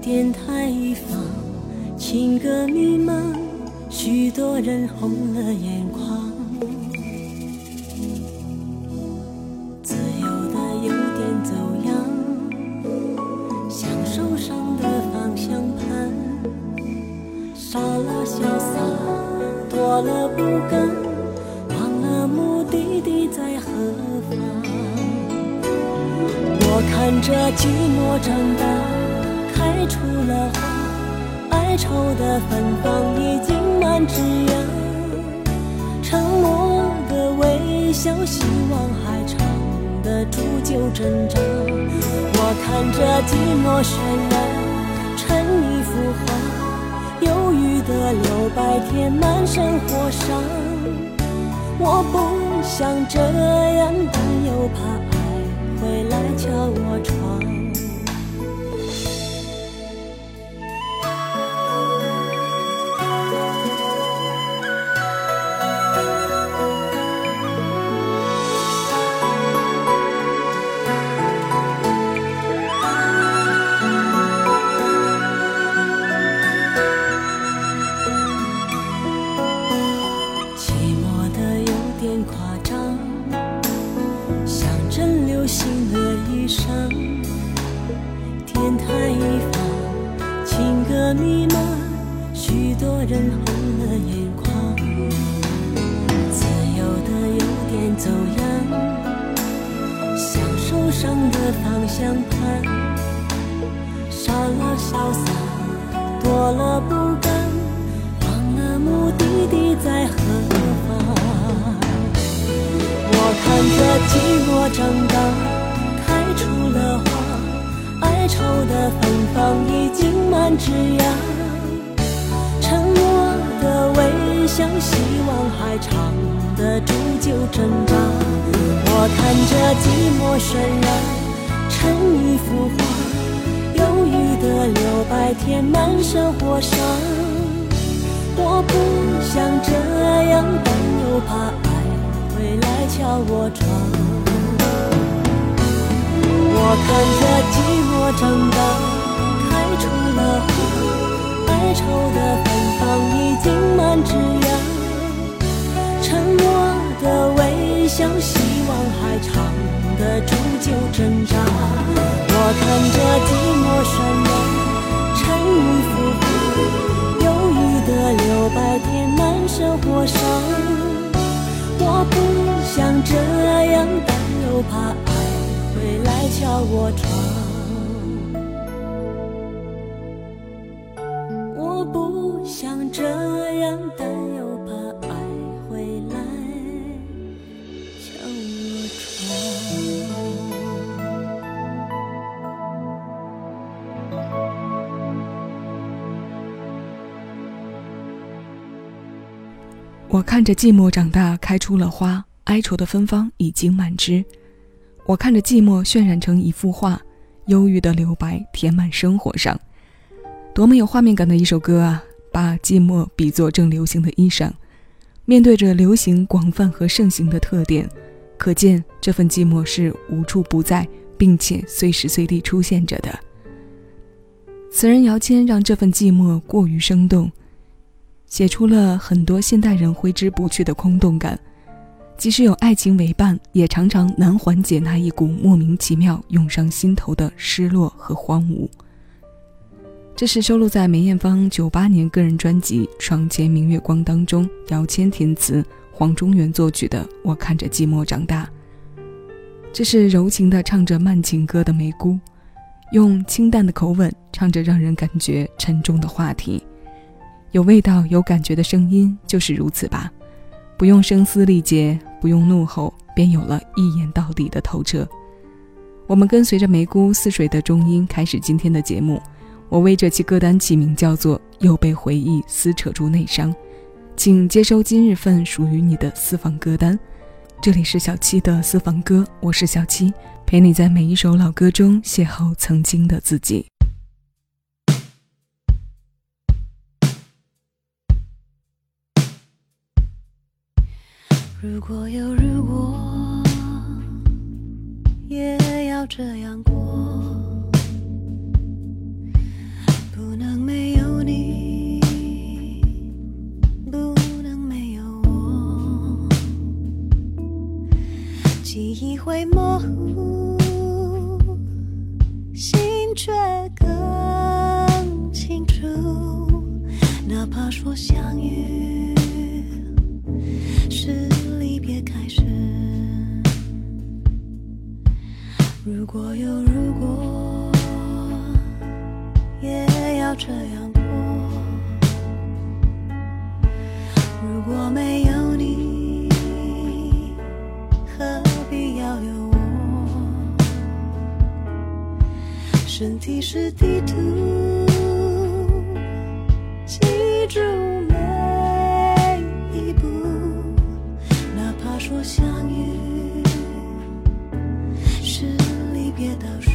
电台一放，情歌弥漫，许多人红了眼眶。自由的有点走样，像受伤的方向盘，少了潇洒，多了不甘，看着寂寞长大。开出了花，哀愁的芬芳已经满枝桠。沉默的微笑，希望还藏得住就挣扎。我看着寂寞渲染成一幅画，忧郁的留白填满生活上。我不想这样，但又怕敲我窗。愁的芬芳已经满枝桠。沉默的微笑，希望还藏得住旧挣扎。我看着寂寞渲染成一幅画，忧郁的留白填满生活上。我不想这样，但又怕爱。会来敲我窗，我看着我长大，开出了花，哀愁的芬芳已经满枝桠。沉默的微笑，希望还藏得住旧挣扎。我看着寂寞渲染成一幅画，忧郁的留白填满生活上。我不想这样，但又怕爱会来敲我窗。我看着寂寞长大，开出了花，哀愁的芬芳已经满枝。我看着寂寞渲染成一幅画，忧郁的留白填满生活上。多么有画面感的一首歌啊！把寂寞比作正流行的衣裳，面对着流行广泛和盛行的特点，可见这份寂寞是无处不在，并且随时随地出现着的。词人姚谦让这份寂寞过于生动。写出了很多现代人挥之不去的空洞感，即使有爱情为伴，也常常难缓解那一股莫名其妙涌上心头的失落和荒芜。这是收录在梅艳芳九八年个人专辑《床前明月光》当中，姚谦填词，黄中原作曲的《我看着寂寞长大》。这是柔情的唱着慢情歌的梅姑，用清淡的口吻唱着让人感觉沉重的话题。有味道、有感觉的声音就是如此吧。不用声嘶力竭，不用怒吼，便有了一眼到底的透彻。我们跟随着梅姑似水的中音开始今天的节目。我为这期歌单起名叫做“又被回忆撕扯住内伤”，请接收今日份属于你的私房歌单。这里是小七的私房歌，我是小七，陪你在每一首老歌中邂逅曾经的自己。如果有如果，也要这样过，不能没有你，不能没有我，记忆会模糊，心却更清楚，哪怕说相遇如果有如果，也要这样过。如果没有你，何必要有我？身体是地图，记住每一步，哪怕说相遇。别的。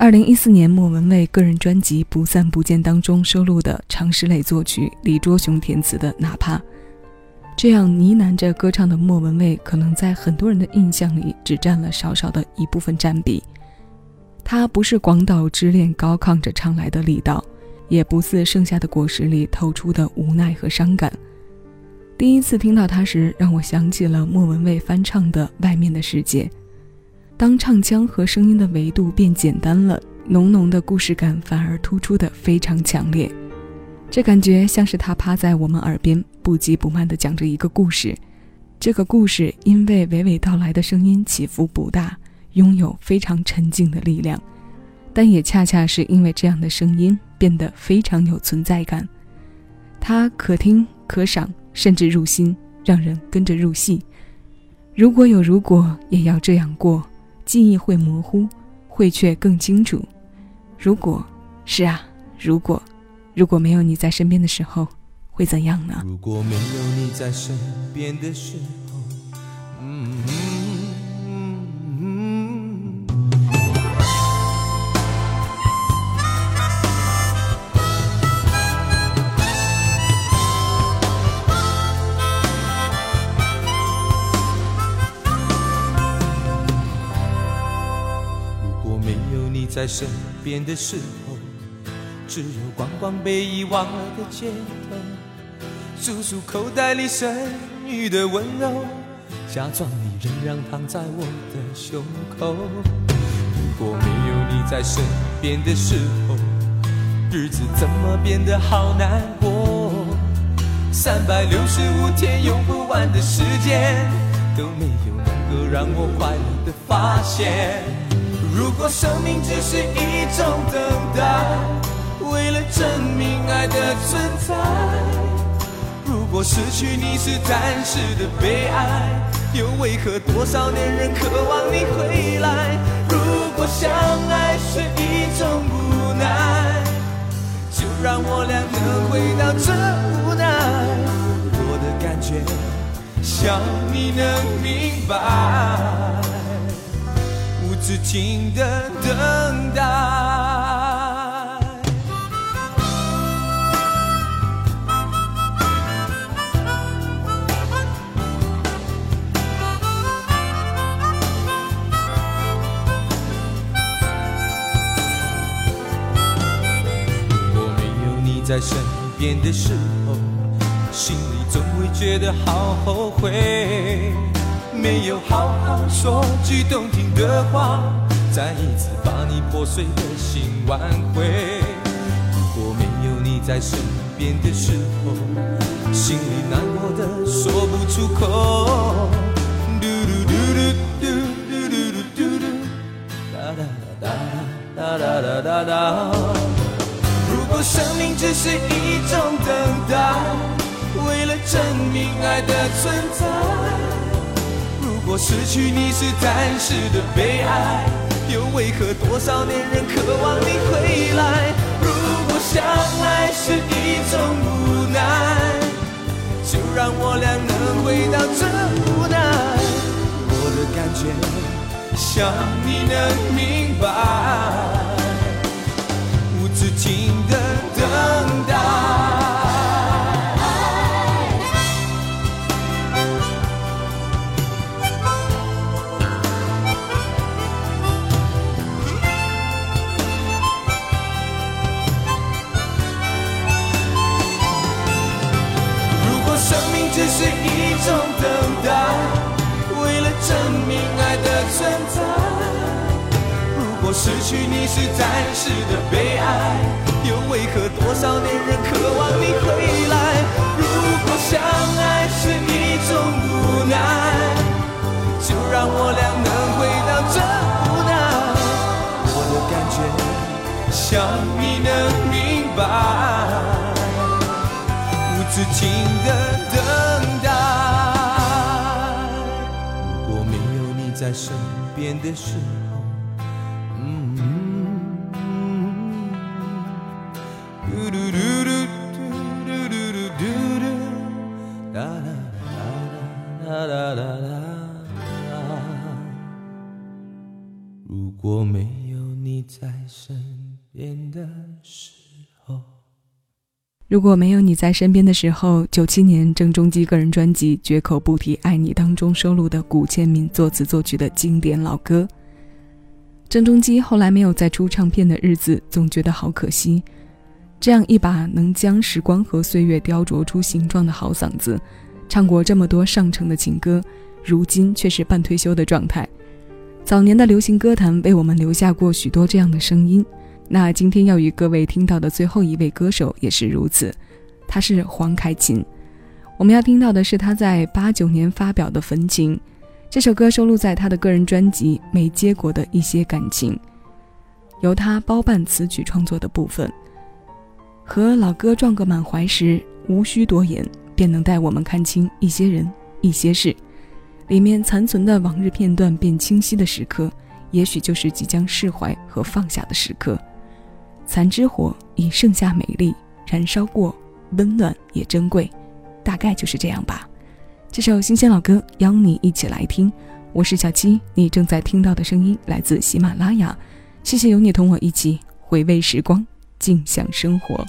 二零一四年，莫文蔚个人专辑《不散不见》当中收录的常石磊作曲、李卓雄填词的《哪怕》，这样呢喃着歌唱的莫文蔚，可能在很多人的印象里只占了少少的一部分占比。她不是广岛之恋高亢着唱来的力道，也不似盛夏的果实里透出的无奈和伤感。第一次听到她时，让我想起了莫文蔚翻唱的《外面的世界》。当唱腔和声音的维度变简单了，浓浓的故事感反而突出的非常强烈。这感觉像是他趴在我们耳边，不急不慢地讲着一个故事。这个故事因为娓娓道来的声音起伏不大，拥有非常沉静的力量，但也恰恰是因为这样的声音，变得非常有存在感。它可听可赏，甚至入心，让人跟着入戏。如果有如果，也要这样过。记忆会模糊，会却更清楚。如果是啊，如果如果没有你在身边的时候，会怎样呢？如果没有你在身边的时候，在身边的时候，只有光光被遗忘了的街头，数数口袋里剩余的温柔，假装你仍然躺在我的胸口。如果没有你在身边的时候，日子怎么变得好难过？三百六十五天用不完的时间，都没有能够让我快乐的发现。如果生命只是一种等待，为了证明爱的存在；如果失去你是暂时的悲哀，又为何多少年人渴望你回来？如果相爱是一种无奈，就让我俩能回到这无奈。我的感觉，想你能明白。无止境的等待。如果没有你在身边的时候，心里总会觉得好后悔。没有好好说句动听的话，再一次把你破碎的心挽回。如果没有你在身边的时候，心里难过的说不出口。嘟嘟嘟嘟嘟嘟嘟嘟嘟，哒哒哒哒哒哒哒哒。如果生命只是一种等待，为了证明爱的存在。如果失去你是暂时的悲哀，又为何多少年人渴望你回来？如果相爱是一种无奈，就让我俩能回到这无奈。我的感觉，想你能明白，无止境的等待。是暂时的悲哀，又为何多少年人渴望你回来？如果相爱是一种无奈，就让我俩能回到这无奈。我的感觉，想你能明白，无止境的等待。如果没有你在身边的时候。如果没有。你在身边的时候。如果没有你在身边的时候，九七年郑中基个人专辑《绝口不提爱你》当中收录的古建明作词作曲的经典老歌。郑中基后来没有再出唱片的日子，总觉得好可惜。这样一把能将时光和岁月雕琢出形状的好嗓子，唱过这么多上乘的情歌，如今却是半退休的状态。早年的流行歌坛为我们留下过许多这样的声音。那今天要与各位听到的最后一位歌手也是如此，他是黄凯芹。我们要听到的是他在八九年发表的《焚情》，这首歌收录在他的个人专辑《没结果的一些感情》，由他包办词曲创作的部分。和老歌撞个满怀时，无需多言，便能带我们看清一些人、一些事。里面残存的往日片段变清晰的时刻，也许就是即将释怀和放下的时刻。残之火已剩下美丽，燃烧过，温暖也珍贵，大概就是这样吧。这首新鲜老歌，邀你一起来听。我是小七，你正在听到的声音来自喜马拉雅。谢谢有你同我一起回味时光，静享生活。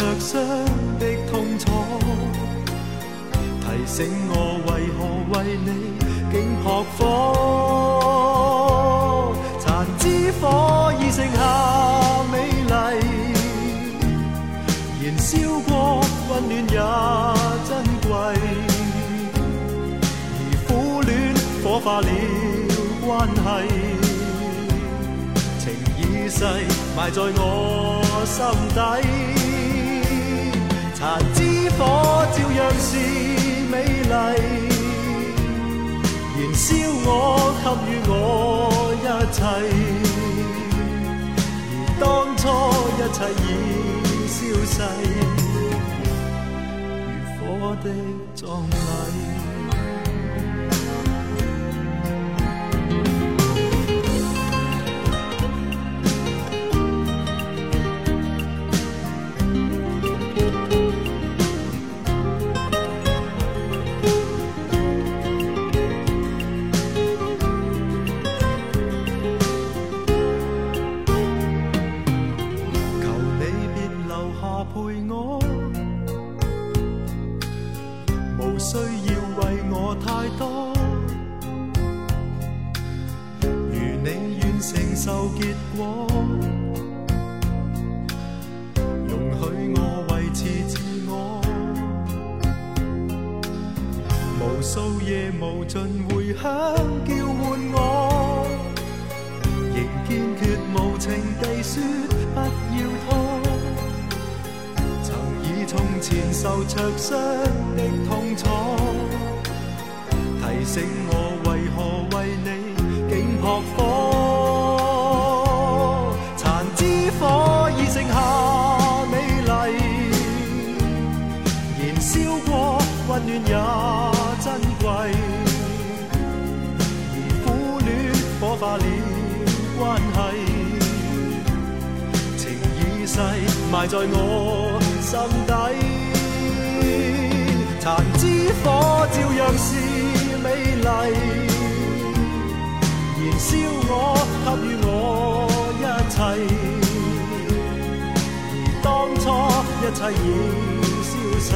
灼伤的痛楚，提醒我为何为你。竟扑火，残枝火已剩下美丽，燃烧过温暖也珍贵，而苦恋火化了关系，情已逝埋在我心底，残之火照样是美丽。燃烧我，给予我一切，而当初一切已消逝，如火的葬礼陪我，无需要为我太多。如你愿承受结果。受灼伤的痛楚，提醒我为何为你竟扑火。残枝火已剩下美丽，燃烧过温暖也珍贵。而苦恋火。化了关系，情已逝，埋在我心底。残之火照样是美丽，燃烧我，给予我一切，而当初一切已消逝，